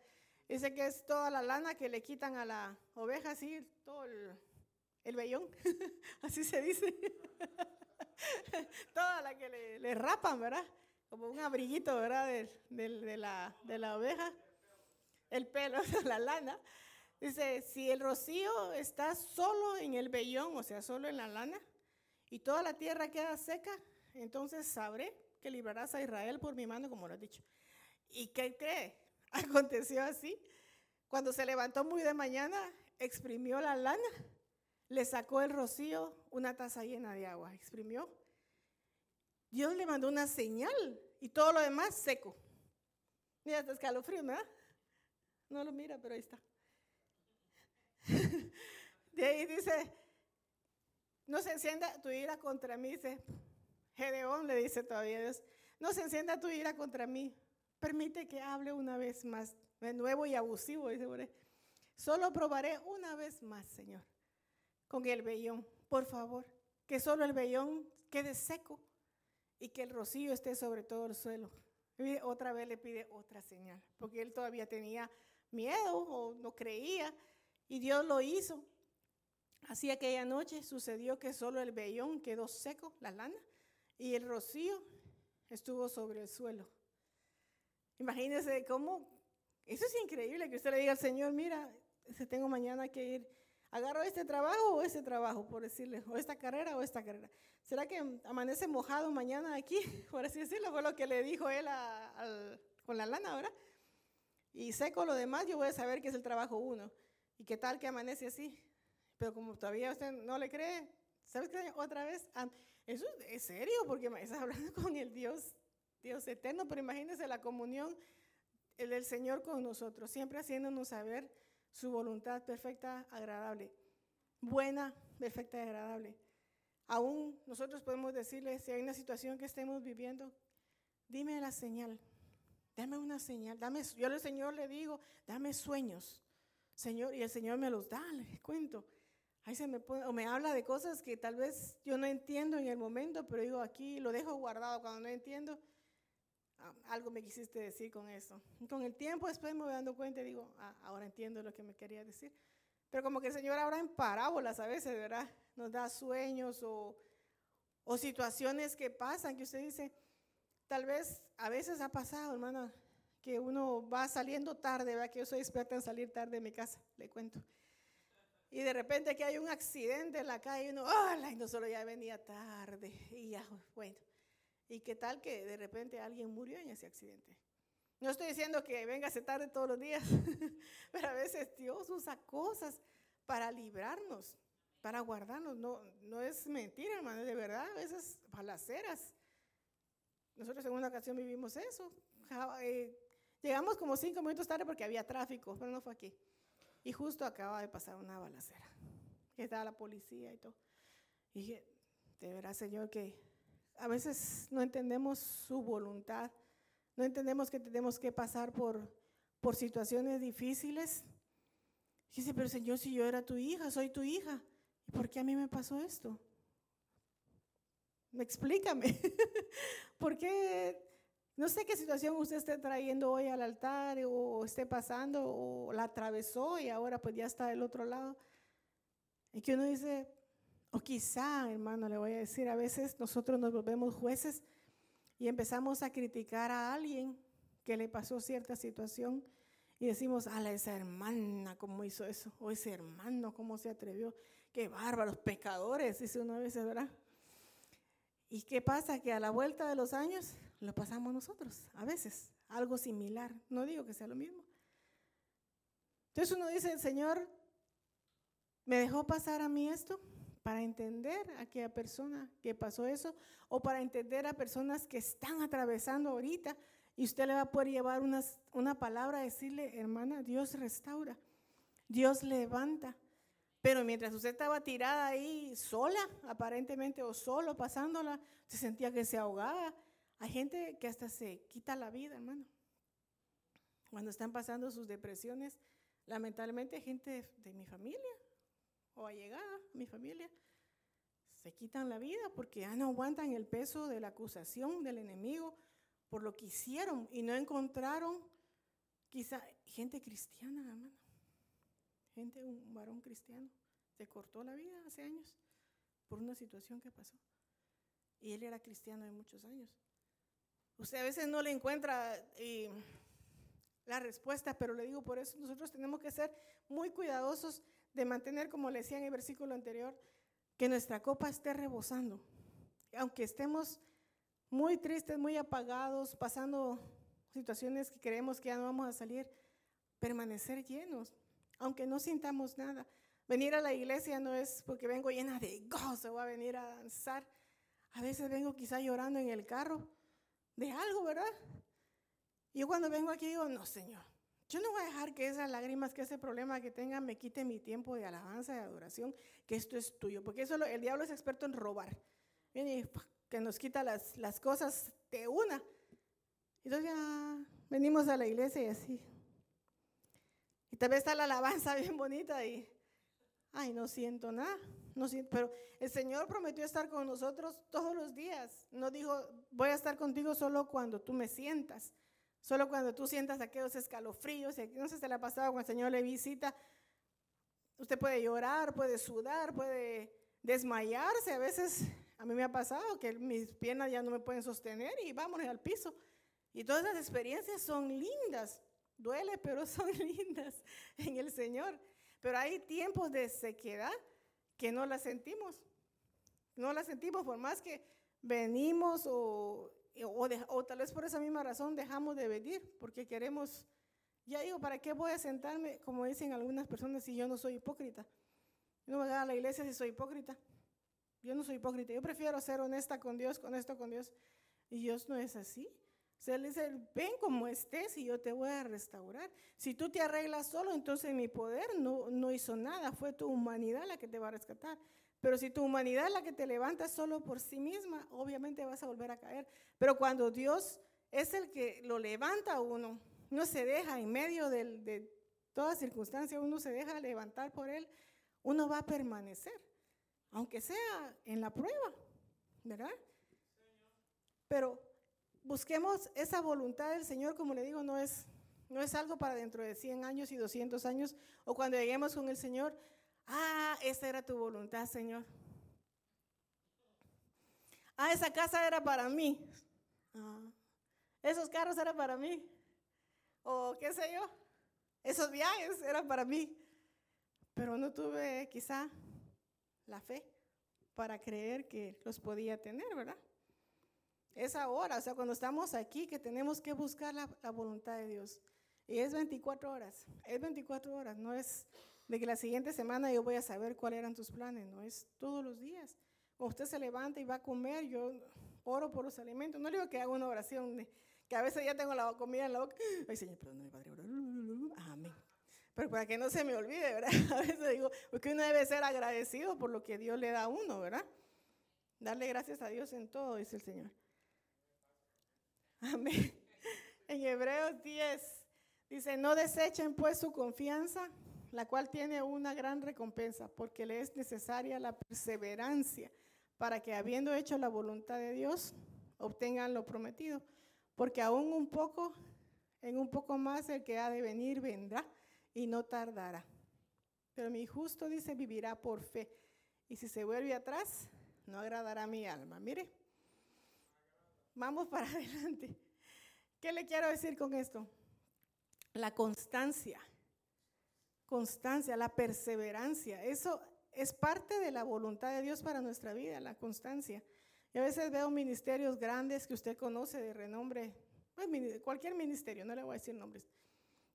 Dice que es toda la lana que le quitan a la oveja, así, todo el, vellón, así se dice. toda la que le, rapan, ¿verdad? Como un abriguito, ¿verdad? De, la, de la oveja. El pelo, la lana. Dice, si el rocío está solo en el vellón, o sea, solo en la lana, y toda la tierra queda seca, entonces sabré que librarás a Israel por mi mano, como lo has dicho. ¿Y qué cree? Aconteció así. Cuando se levantó muy de mañana, exprimió la lana, le sacó el rocío, una taza llena de agua, exprimió. Dios le mandó una señal y todo lo demás seco. Mira, está escalofrío, ¿verdad? No lo mira, pero ahí está. de ahí dice, no se encienda tu ira contra mí, dice Gedeón, le dice todavía Dios, no se encienda tu ira contra mí, permite que hable una vez más, de nuevo y abusivo, solo probaré una vez más, Señor, con el vellón, por favor, que solo el vellón quede seco y que el rocío esté sobre todo el suelo. Otra vez le pide otra señal, porque él todavía tenía miedo o no creía, y Dios lo hizo. Así aquella noche sucedió que solo el vellón quedó seco, la lana, y el rocío estuvo sobre el suelo. Imagínense cómo, eso es increíble que usted le diga al Señor, mira, tengo mañana que ir, agarro este trabajo o este trabajo, por decirle, o esta carrera o esta carrera. ¿Será que amanece mojado mañana aquí? Por así decirlo, fue lo que le dijo él con la lana, ¿verdad? Y seco lo demás, yo voy a saber que es el trabajo uno. ¿Y qué tal que amanece así? Pero como todavía usted no le cree, ¿sabes qué? Otra vez, eso es serio, porque estás hablando con el Dios, Dios eterno, pero imagínese la comunión del Señor con nosotros, siempre haciéndonos saber su voluntad perfecta, agradable, buena, perfecta y agradable. Aún nosotros podemos decirle, si hay una situación que estemos viviendo, dime la señal, dame una señal, dame, yo al Señor le digo, dame sueños, Señor, y el Señor me los da, les cuento. Ahí se me pone, o me habla de cosas que tal vez yo no entiendo en el momento, pero digo aquí, lo dejo guardado cuando no entiendo. Ah, algo me quisiste decir con eso. con el tiempo después me voy dando cuenta y digo, ah, ahora entiendo lo que me quería decir. Pero como que el Señor ahora en parábolas a veces, ¿verdad? Nos da sueños o, o situaciones que pasan, que usted dice, tal vez a veces ha pasado, hermana, que uno va saliendo tarde, ¿verdad? Que yo soy experta en salir tarde de mi casa, le cuento. Y de repente que hay un accidente en la calle y uno, ¡ay! Y no solo ya venía tarde. Y ya, bueno. ¿Y qué tal que de repente alguien murió en ese accidente? No estoy diciendo que vengase tarde todos los días, pero a veces Dios usa cosas para librarnos, para guardarnos. No, no es mentira, hermano, de verdad, a veces balaceras. Nosotros en una ocasión vivimos eso. Eh, Llegamos como cinco minutos tarde porque había tráfico, pero no fue aquí. Y justo acaba de pasar una balacera. Que estaba la policía y todo. Y dije, de verdad, Señor, que a veces no entendemos su voluntad. No entendemos que tenemos que pasar por, por situaciones difíciles. Y dice, pero Señor, si yo era tu hija, soy tu hija, ¿y por qué a mí me pasó esto? Me explícame. ¿Por qué no sé qué situación usted esté trayendo hoy al altar o esté pasando o la atravesó y ahora pues ya está del otro lado. Y que uno dice, o quizá, hermano, le voy a decir, a veces nosotros nos volvemos jueces y empezamos a criticar a alguien que le pasó cierta situación y decimos, a esa hermana cómo hizo eso, o ese hermano cómo se atrevió, qué bárbaros, pecadores, dice uno a veces, ¿verdad? ¿Y qué pasa? Que a la vuelta de los años lo pasamos nosotros, a veces, algo similar. No digo que sea lo mismo. Entonces uno dice, Señor, ¿me dejó pasar a mí esto? Para entender a aquella persona que pasó eso, o para entender a personas que están atravesando ahorita, y usted le va a poder llevar una palabra decirle, hermana, Dios restaura, Dios levanta. Pero mientras usted estaba tirada ahí sola, aparentemente, o solo pasándola, se sentía que se ahogaba, hay gente que hasta se quita la vida, hermano. Cuando están pasando sus depresiones, lamentablemente gente de, mi familia o allegada, mi familia, se quitan la vida porque ya no aguantan el peso de la acusación del enemigo por lo que hicieron y no encontraron quizá gente cristiana, hermano. Gente, un varón cristiano, se cortó la vida hace años por una situación que pasó. Y él era cristiano de muchos años. Usted a veces no le encuentra eh, la respuesta, pero le digo, por eso nosotros tenemos que ser muy cuidadosos de mantener, como le decía en el versículo anterior, que nuestra copa esté rebosando. Aunque estemos muy tristes, muy apagados, pasando situaciones que creemos que ya no vamos a salir, permanecer llenos, aunque no sintamos nada. Venir a la iglesia no es porque vengo llena de gozo, voy a venir a danzar. A veces vengo quizá llorando en el carro de algo, ¿verdad? Y yo cuando vengo aquí digo, no, Señor, Yo no voy a dejar que esas lágrimas, que ese problema que tenga me quite mi tiempo de alabanza, de adoración, que esto es tuyo, porque eso el diablo es experto en robar. Viene que nos quita las, las cosas de una. Entonces ya venimos a la iglesia y así. Y tal vez está la alabanza bien bonita y, ay, no siento nada. No siento, pero el Señor prometió estar con nosotros todos los días. No dijo, voy a estar contigo solo cuando tú me sientas. Solo cuando tú sientas aquellos escalofríos, no sé si le ha pasado cuando el Señor le visita, usted puede llorar, puede sudar, puede desmayarse. A veces a mí me ha pasado que mis piernas ya no me pueden sostener y vámonos al piso. Y todas esas experiencias son lindas. Duele, pero son lindas en el Señor. Pero hay tiempos de sequedad que no las sentimos. No las sentimos por más que venimos o o, tal vez por esa misma razón dejamos de venir, porque queremos, ya digo, ¿para qué voy a sentarme, como dicen algunas personas, si yo no soy hipócrita? No voy a la iglesia si soy hipócrita. Yo no soy hipócrita, yo prefiero ser honesta con Dios, honesto con Dios. Y Dios no es así. O sea, Él dice, ven como estés y yo te voy a restaurar. Si tú te arreglas solo, entonces mi poder no, no hizo nada, fue tu humanidad la que te va a rescatar. Pero si tu humanidad es la que te levanta solo por sí misma, obviamente vas a volver a caer. Pero cuando Dios es el que lo levanta a uno, no se deja en medio de toda circunstancia, uno se deja levantar por Él, uno va a permanecer, aunque sea en la prueba, ¿verdad? Pero busquemos esa voluntad del Señor, como le digo, no es, no es algo para dentro de 100 años y 200 años, o cuando lleguemos con el Señor, Ah, esa era tu voluntad, Señor. Ah, esa casa era para mí. Ah, esos carros eran para mí. O qué sé yo. Esos viajes eran para mí. Pero no tuve quizá la fe para creer que los podía tener, ¿verdad? Es ahora, o sea, cuando estamos aquí que tenemos que buscar la, voluntad de Dios. Y es 24 horas, es 24 horas, no es de que la siguiente semana yo voy a saber cuáles eran tus planes, no es todos los días. Cuando usted se levanta y va a comer, yo oro por los alimentos. No digo que haga una oración, que a veces ya tengo la comida en la boca. Ay, Señor, perdóname, Padre. Amén. Pero para que no se me olvide, ¿verdad? A veces digo, porque uno debe ser agradecido por lo que Dios le da a uno, ¿verdad? Darle gracias a Dios en todo, dice el Señor. Amén. En Hebreos 10 dice, no desechen pues su confianza la cual tiene una gran recompensa, porque le es necesaria la perseverancia para que habiendo hecho la voluntad de Dios, obtengan lo prometido. Porque aún un poco, en un poco más el que ha de venir vendrá y no tardará. Pero mi justo dice vivirá por fe. Y si se vuelve atrás, no agradará mi alma. Mire, vamos para adelante. ¿Qué le quiero decir con esto? La constancia constancia, la perseverancia. Eso es parte de la voluntad de Dios para nuestra vida, la constancia. Y a veces veo ministerios grandes que usted conoce de renombre, pues, cualquier ministerio, no le voy a decir nombres.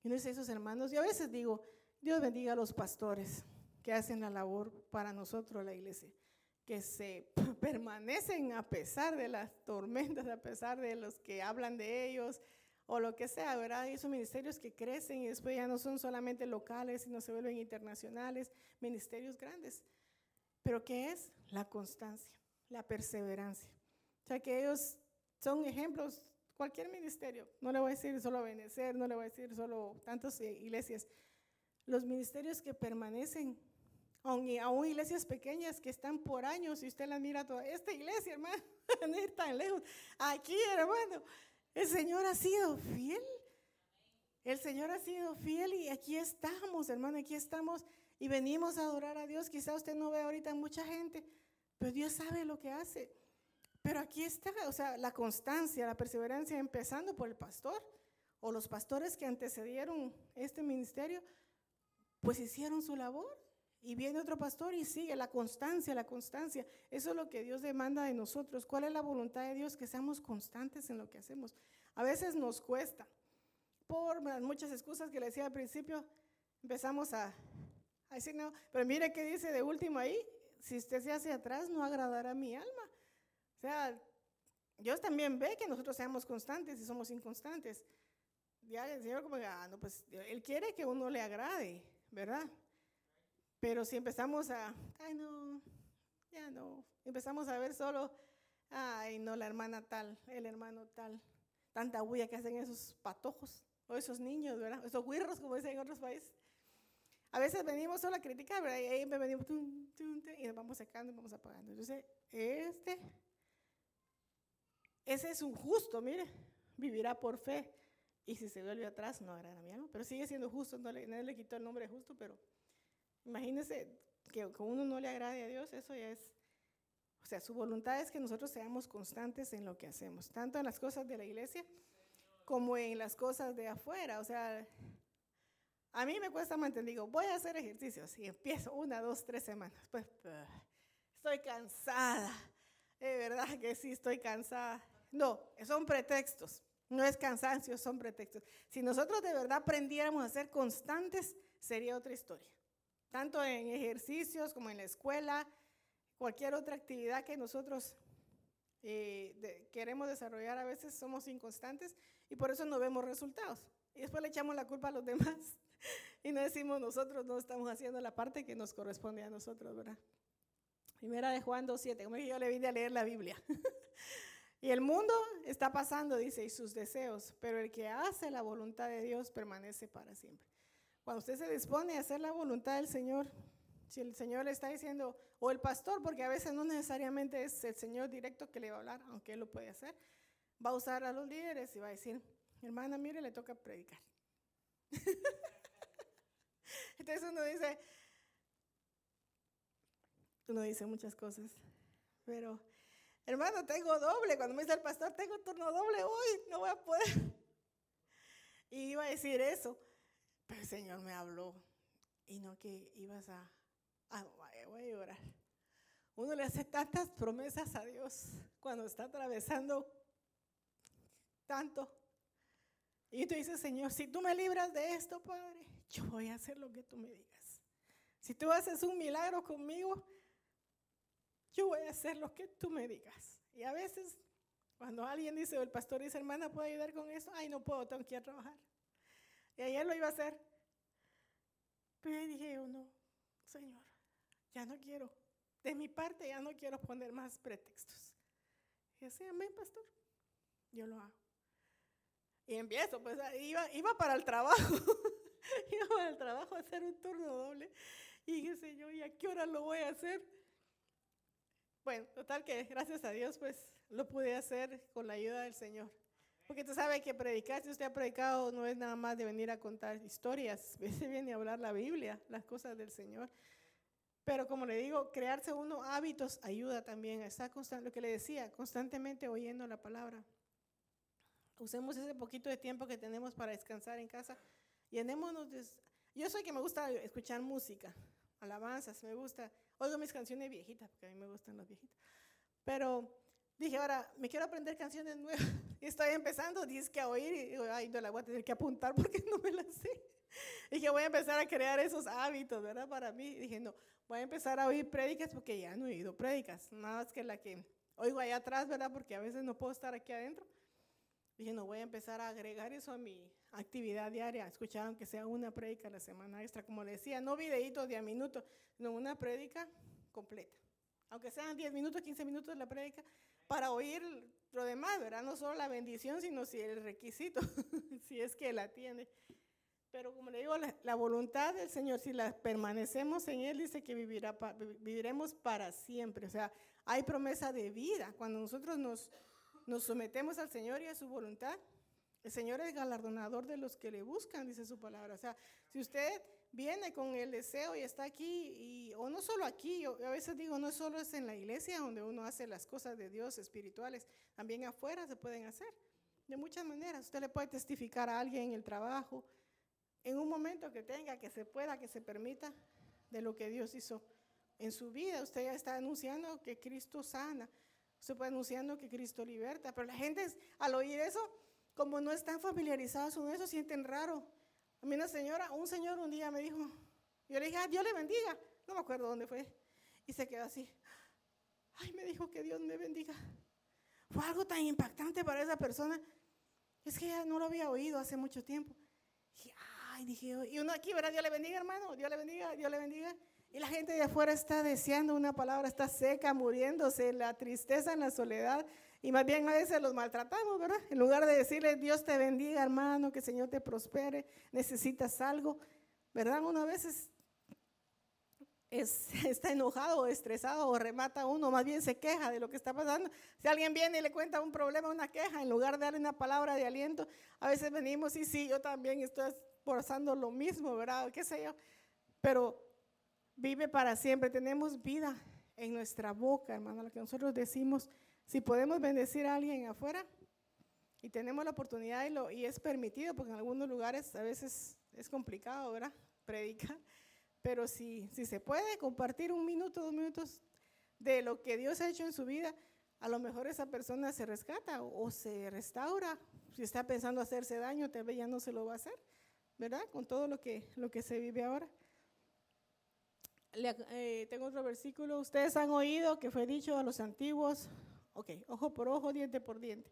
Y no dice esos hermanos, y a veces digo, Dios bendiga a los pastores que hacen la labor para nosotros, la iglesia, que se permanecen a pesar de las tormentas, a pesar de los que hablan de ellos, o lo que sea, ¿verdad? Y esos ministerios que crecen y después ya no son solamente locales, sino se vuelven internacionales, ministerios grandes. Pero ¿qué es? La constancia, la perseverancia. O sea que ellos son ejemplos, cualquier ministerio, no le voy a decir solo Benecer, no le voy a decir solo tantas iglesias, los ministerios que permanecen, aún, iglesias pequeñas que están por años, y usted las mira toda, esta iglesia, hermano, no ir tan lejos, aquí, hermano, el Señor ha sido fiel. El Señor ha sido fiel y aquí estamos, hermano, aquí estamos y venimos a adorar a Dios. Quizá usted no ve ahorita mucha gente, pero Dios sabe lo que hace. Pero aquí está, o sea, la constancia, la perseverancia, empezando por el pastor o los pastores que antecedieron este ministerio, pues hicieron su labor. Y viene otro pastor y sigue la constancia, la constancia. Eso es lo que Dios demanda de nosotros. ¿Cuál es la voluntad de Dios? Que seamos constantes en lo que hacemos. A veces nos cuesta. Por muchas excusas que le decía al principio, empezamos a, decir, no, pero mire qué dice de último ahí, si usted se hace atrás, no agradará a mi alma. O sea, Dios también ve que nosotros seamos constantes y somos inconstantes. ya el Señor como, ah, no, pues Él quiere que uno le agrade, ¿verdad? Pero si empezamos a, ay no, ya no, empezamos a ver solo, ay no, la hermana tal, el hermano tal, tanta bulla que hacen esos patojos o esos niños. Esos guirros, como dicen en otros países. A veces venimos solo a criticar, ¿verdad? Y ahí venimos y nos vamos sacando y vamos apagando. Entonces, este, ese es un justo, mire, vivirá por fe. Y si se vuelve atrás, no agrada a mi pero sigue siendo justo, no le, le quitó el nombre justo, pero imagínense que, que uno no le agrade a Dios, eso ya es, o sea, su voluntad es que nosotros seamos constantes en lo que hacemos, tanto en las cosas de la iglesia como en las cosas de afuera, o sea, a mí me cuesta mantener, digo, voy a hacer ejercicios y empiezo una, dos, tres semanas, pues estoy cansada, de verdad que sí estoy cansada. No, son pretextos. No es cansancio, son pretextos. Si nosotros de verdad aprendiéramos a ser constantes, sería otra historia. Tanto en ejercicios como en la escuela, cualquier otra actividad que nosotros eh, queremos desarrollar, a veces somos inconstantes y por eso no vemos resultados. Y después le echamos la culpa a los demás y no decimos nosotros no estamos haciendo la parte que nos corresponde a nosotros, ¿verdad? Primera de Juan 2.7, como yo le vine a leer la Biblia. Y el mundo está pasando, dice, y sus deseos, pero el que hace la voluntad de Dios permanece para siempre. Cuando usted se dispone a hacer la voluntad del Señor, si el Señor le está diciendo, o el pastor, porque a veces no necesariamente es el Señor directo que le va a hablar, aunque él lo puede hacer, va a usar a los líderes y va a decir, hermana, mire, le toca predicar. Entonces uno dice, uno dice muchas cosas, pero Hermano, tengo doble. Cuando me dice el pastor, tengo turno doble hoy, no voy a poder. Y iba a decir eso, pero el Señor me habló. Y no que ibas a, a voy a llorar. Uno le hace tantas promesas a Dios cuando está atravesando tanto. Y tú dices, Señor, si tú me libras de esto, Padre, yo voy a hacer lo que tú me digas. Si tú haces un milagro conmigo, yo voy a hacer lo que tú me digas. Y a veces, cuando alguien dice, o el pastor dice, hermana, ¿puedo ayudar con eso? Ay, no puedo, tengo que ir a trabajar. Y ayer lo iba a hacer. Pero dije yo, no, Señor, ya no quiero. De mi parte ya no quiero poner más pretextos. Y amén, pastor. Yo lo hago. Y empiezo, pues iba, iba para el trabajo. iba para el trabajo a hacer un turno doble. Y dije, Señor, ¿y a qué hora lo voy a hacer? Bueno, total que gracias a Dios pues lo pude hacer con la ayuda del Señor. Porque tú sabes que predicar, si usted ha predicado, no es nada más de venir a contar historias, se viene a hablar la Biblia, las cosas del Señor. Pero como le digo, crearse uno hábitos ayuda también a estar constante, lo que le decía, constantemente oyendo la palabra. Usemos ese poquito de tiempo que tenemos para descansar en casa. Llenémonos de... Yo soy que me gusta escuchar música, alabanzas, me gusta Oigo mis canciones viejitas, porque a mí me gustan las viejitas. Pero dije, ahora me quiero aprender canciones nuevas. Estoy empezando, dice que a oír, y digo, ay, no la voy a tener que apuntar porque no me las sé. Y dije, voy a empezar a crear esos hábitos, ¿verdad? Para mí. Dije, no, voy a empezar a oír prédicas porque ya no he oído prédicas. Nada más que la que oigo allá atrás, ¿verdad? Porque a veces no puedo estar aquí adentro. Dije, no, voy a empezar a agregar eso a mi actividad diaria, escuchar aunque sea una prédica a la semana extra, como le decía, no videitos de a minuto, sino una prédica completa. Aunque sean 10 minutos, 15 minutos de la prédica, para oír lo demás, ¿verdad? No solo la bendición, sino si el requisito, si es que la tiene. Pero como le digo, la, voluntad del Señor, si la permanecemos en Él, dice que vivirá, viviremos para siempre. O sea, hay promesa de vida. Cuando nosotros nos nos sometemos al Señor y a su voluntad. El Señor es galardonador de los que le buscan, dice su palabra. O sea, si usted viene con el deseo y está aquí, y, o no solo aquí, yo a veces digo, no solo es en la iglesia donde uno hace las cosas de Dios espirituales, también afuera se pueden hacer. De muchas maneras, usted le puede testificar a alguien en el trabajo, en un momento que tenga, que se pueda, que se permita, de lo que Dios hizo en su vida. Usted ya está anunciando que Cristo sana, se puede anunciando que Cristo liberta, pero la gente al oír eso, como no están familiarizados con eso, sienten raro. A mí una señora, un señor un día me dijo, yo le dije, ah, Dios le bendiga, no me acuerdo dónde fue, y se quedó así. Ay, me dijo que Dios me bendiga. Fue algo tan impactante para esa persona. Es que ya no lo había oído hace mucho tiempo. Dije, ay, dije, y uno aquí, ¿verdad? Dios le bendiga, hermano, Dios le bendiga, Dios le bendiga. Y la gente de afuera está deseando una palabra, está seca, muriéndose, la tristeza, en la soledad. Y más bien a veces los maltratamos, ¿verdad? En lugar de decirle, Dios te bendiga, hermano, que el Señor te prospere, necesitas algo, ¿verdad? Una vez está enojado o estresado o remata uno, más bien se queja de lo que está pasando. Si alguien viene y le cuenta un problema, una queja, en lugar de darle una palabra de aliento, a veces venimos y sí, yo también estoy pasando lo mismo, ¿verdad? ¿Qué sé yo? Pero vive para siempre. Tenemos vida en nuestra boca, hermano. Lo que nosotros decimos, si podemos bendecir a alguien afuera y tenemos la oportunidad y, lo, y es permitido, porque en algunos lugares a veces es complicado, ¿verdad? Predicar. Pero si, si se puede compartir un minuto, dos minutos de lo que Dios ha hecho en su vida, a lo mejor esa persona se rescata o, se restaura. Si está pensando hacerse daño, tal vez ya no se lo va a hacer, ¿verdad? Con todo lo que, lo que se vive ahora. Eh, tengo otro versículo. Ustedes han oído que fue dicho a los antiguos, ok, ojo por ojo, diente por diente.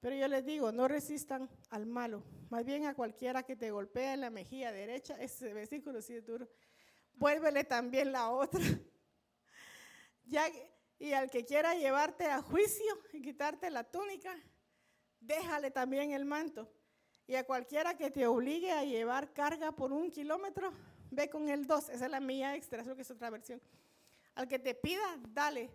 Pero yo les digo, no resistan al malo, más bien a cualquiera que te golpee en la mejilla derecha, ese versículo sí es duro, vuélvele también la otra. y al que quiera llevarte a juicio y quitarte la túnica, déjale también el manto. Y a cualquiera que te obligue a llevar carga por un kilómetro, ve con el 2, esa es la mía extra, eso que es otra versión. Al que te pida, dale.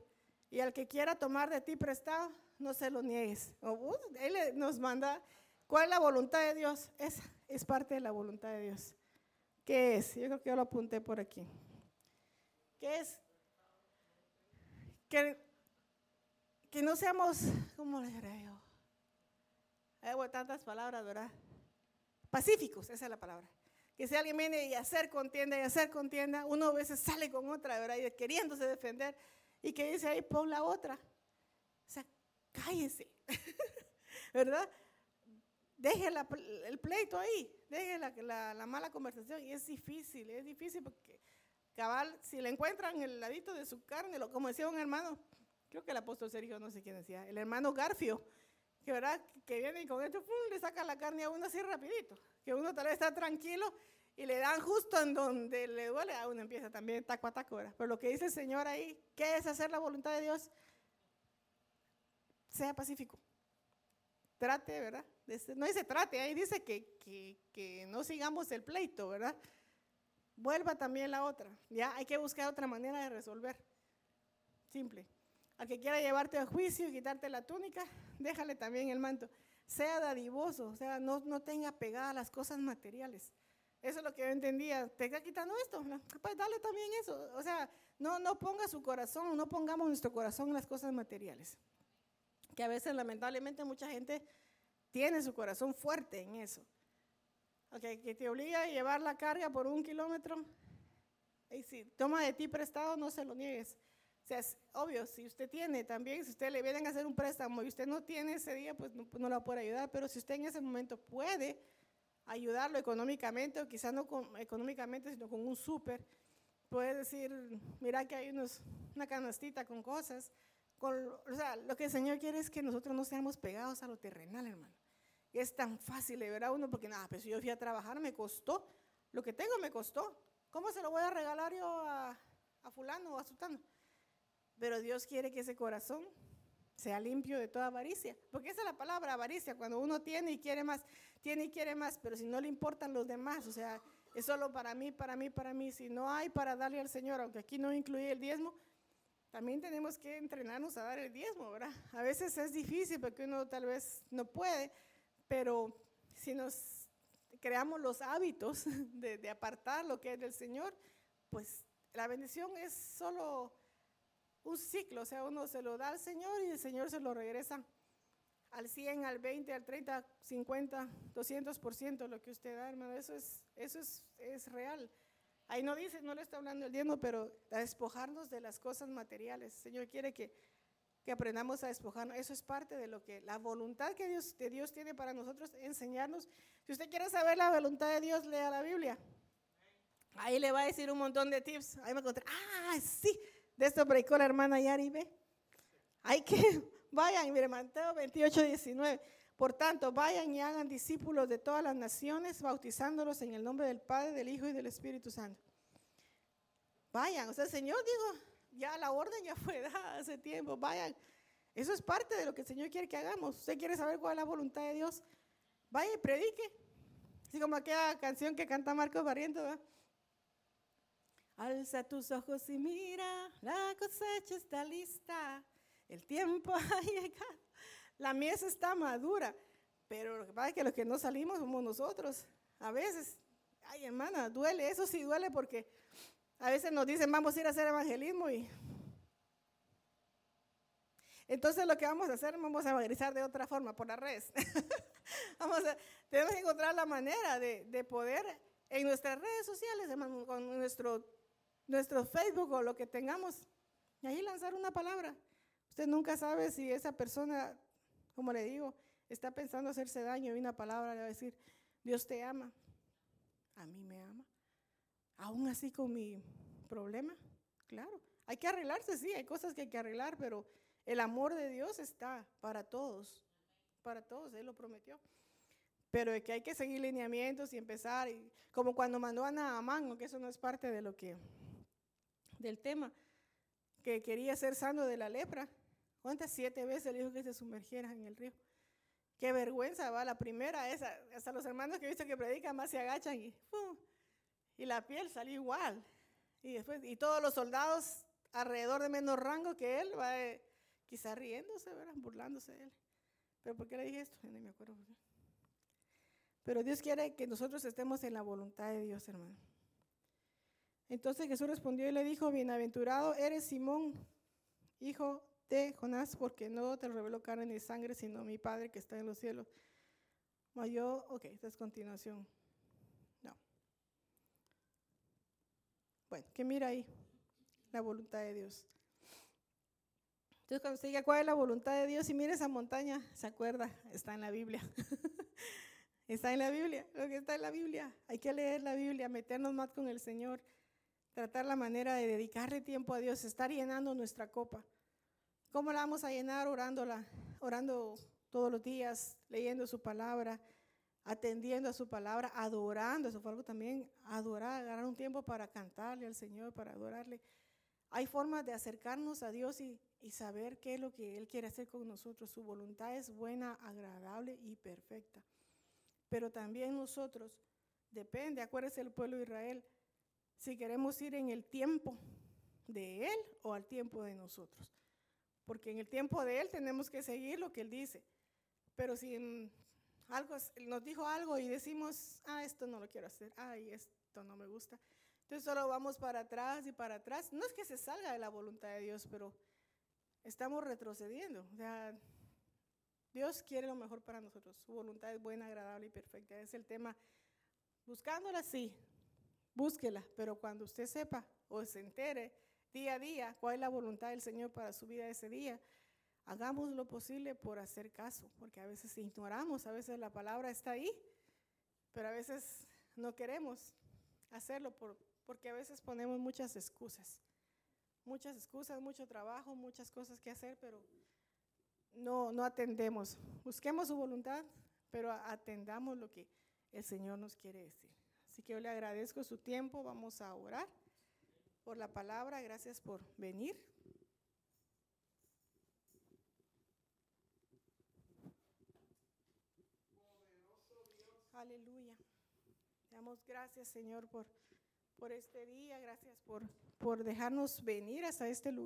Y al que quiera tomar de ti prestado, no se lo niegues. Uh, él nos manda, ¿cuál es la voluntad de Dios? Esa es parte de la voluntad de Dios. ¿Qué es? Yo creo que yo lo apunté por aquí. ¿Qué es? Que, que no seamos, ¿cómo le diré yo? Hay tantas palabras, ¿verdad? Pacíficos, esa es la palabra que si alguien viene y hacer contienda y hacer contienda, uno a veces sale con otra, ¿verdad? Y queriéndose defender y que dice ahí, pon la otra. O sea, cállese, ¿verdad? Deje el pleito ahí, deje la, la, mala conversación. Y es difícil, es difícil porque cabal, si le encuentran el ladito de su carne, lo, como decía un hermano, creo que el apóstol Sergio, no sé quién decía, el hermano Garfio, que verdad, que viene y con esto, le saca la carne a uno así rapidito que uno tal vez está tranquilo y le dan justo en donde le duele, a uno empieza también taco a taco, ¿verdad? Pero lo que dice el Señor ahí, ¿qué es hacer la voluntad de Dios? Sea pacífico. Trate, ¿verdad? No dice trate, ahí dice que, que, que no sigamos el pleito, ¿verdad? Vuelva también la otra. Ya hay que buscar otra manera de resolver. Simple. Al que quiera llevarte a juicio y quitarte la túnica, déjale también el manto sea dadivoso, o sea, no, no tenga pegada las cosas materiales. Eso es lo que yo entendía. Te está quitando esto, pues dale también eso. O sea, no, no ponga su corazón, no pongamos nuestro corazón en las cosas materiales. Que a veces, lamentablemente, mucha gente tiene su corazón fuerte en eso. Okay, que te obliga a llevar la carga por un kilómetro. Y si toma de ti prestado, no se lo niegues. O sea, es obvio, si usted tiene también, si usted le vienen a hacer un préstamo y usted no tiene ese día, pues no, no la puede ayudar, pero si usted en ese momento puede ayudarlo económicamente, o quizás no económicamente, sino con un súper, puede decir, mira que hay unos, una canastita con cosas. Con, o sea, lo que el Señor quiere es que nosotros no seamos pegados a lo terrenal, hermano. Y es tan fácil de ver a uno porque, nada, pues yo fui a trabajar, me costó, lo que tengo me costó. ¿Cómo se lo voy a regalar yo a, a fulano o a sultano? Pero Dios quiere que ese corazón sea limpio de toda avaricia. Porque esa es la palabra avaricia, cuando uno tiene y quiere más, tiene y quiere más, pero si no le importan los demás, o sea, es solo para mí, para mí, para mí. Si no hay para darle al Señor, aunque aquí no incluye el diezmo, también tenemos que entrenarnos a dar el diezmo, ¿verdad? A veces es difícil porque uno tal vez no puede, pero si nos creamos los hábitos de, de apartar lo que es del Señor, pues la bendición es solo un ciclo, o sea, uno se lo da al Señor y el Señor se lo regresa al 100, al 20, al 30, 50, 200% lo que usted da, hermano. Eso es, eso es, es real. Ahí no dice, no le está hablando el diezmo, pero a despojarnos de las cosas materiales. El Señor quiere que, que aprendamos a despojarnos. Eso es parte de lo que, la voluntad que Dios, de Dios tiene para nosotros, enseñarnos. Si usted quiere saber la voluntad de Dios, lea la Biblia. Ahí le va a decir un montón de tips. Ahí me encontré, ah, sí, de esto predicó la hermana Yari, ¿ve? Hay que, vayan, mire, Mateo 28, 19. Por tanto, vayan y hagan discípulos de todas las naciones, bautizándolos en el nombre del Padre, del Hijo y del Espíritu Santo. Vayan, o sea, Señor dijo, ya la orden ya fue dada hace tiempo, vayan. Eso es parte de lo que el Señor quiere que hagamos. Usted quiere saber cuál es la voluntad de Dios, vaya y predique. Así como aquella canción que canta Marcos Barrientos, ¿verdad? Alza tus ojos y mira, la cosecha está lista, el tiempo ha llegado, la mies está madura, pero lo que pasa es que los que no salimos somos nosotros. A veces, ay hermana, duele, eso sí duele porque a veces nos dicen vamos a ir a hacer evangelismo y entonces lo que vamos a hacer, vamos a evangelizar de otra forma, por las redes. vamos a, tenemos que encontrar la manera de, de poder en nuestras redes sociales, con nuestro nuestro Facebook o lo que tengamos, y ahí lanzar una palabra. Usted nunca sabe si esa persona, como le digo, está pensando hacerse daño y una palabra le va a decir, Dios te ama, a mí me ama. Aún así con mi problema, claro. Hay que arreglarse, sí, hay cosas que hay que arreglar, pero el amor de Dios está para todos, para todos, Él lo prometió. Pero de que hay que seguir lineamientos y empezar, y, como cuando mandó a Naamán, que eso no es parte de lo que del tema, que quería ser sano de la lepra. ¿Cuántas siete veces le dijo que se sumergiera en el río? Qué vergüenza, va. La primera, esa, hasta los hermanos que he visto que predican más se agachan y, y la piel salió igual. Y después, y todos los soldados alrededor de menos rango que él, va eh, quizá riéndose, ¿verdad? burlándose de él. ¿Pero por qué le dije esto? No me acuerdo. Pero Dios quiere que nosotros estemos en la voluntad de Dios, hermano. Entonces Jesús respondió y le dijo, bienaventurado eres Simón, hijo de Jonás, porque no te reveló carne ni sangre, sino mi Padre que está en los cielos. yo, ok, esta es continuación. No. Bueno, que mira ahí, la voluntad de Dios. Entonces cuando usted diga cuál es la voluntad de Dios y mire esa montaña, se acuerda, está en la Biblia. está en la Biblia, lo que está en la Biblia. Hay que leer la Biblia, meternos más con el Señor tratar la manera de dedicarle tiempo a Dios, estar llenando nuestra copa. ¿Cómo la vamos a llenar? Orándola, orando todos los días, leyendo su palabra, atendiendo a su palabra, adorando, eso fue algo también, adorar, agarrar un tiempo para cantarle al Señor, para adorarle. Hay formas de acercarnos a Dios y, y saber qué es lo que Él quiere hacer con nosotros. Su voluntad es buena, agradable y perfecta. Pero también nosotros, depende, acuérdese el pueblo de Israel, si queremos ir en el tiempo de Él o al tiempo de nosotros. Porque en el tiempo de Él tenemos que seguir lo que Él dice. Pero si algo, nos dijo algo y decimos, ah, esto no lo quiero hacer, ay, esto no me gusta. Entonces solo vamos para atrás y para atrás. No es que se salga de la voluntad de Dios, pero estamos retrocediendo. O sea, Dios quiere lo mejor para nosotros. Su voluntad es buena, agradable y perfecta. Es el tema. Buscándola, sí, búsquela, pero cuando usted sepa o se entere día a día cuál es la voluntad del Señor para su vida ese día, hagamos lo posible por hacer caso, porque a veces ignoramos, a veces la palabra está ahí, pero a veces no queremos hacerlo por, porque a veces ponemos muchas excusas, muchas excusas, mucho trabajo, muchas cosas que hacer, pero no, no atendemos. Busquemos su voluntad, pero atendamos lo que el Señor nos quiere decir. Así que yo le agradezco su tiempo. Vamos a orar por la palabra. Gracias por venir. Aleluya. Damos gracias, Señor, por, por este día. Gracias por, por dejarnos venir hasta este lugar.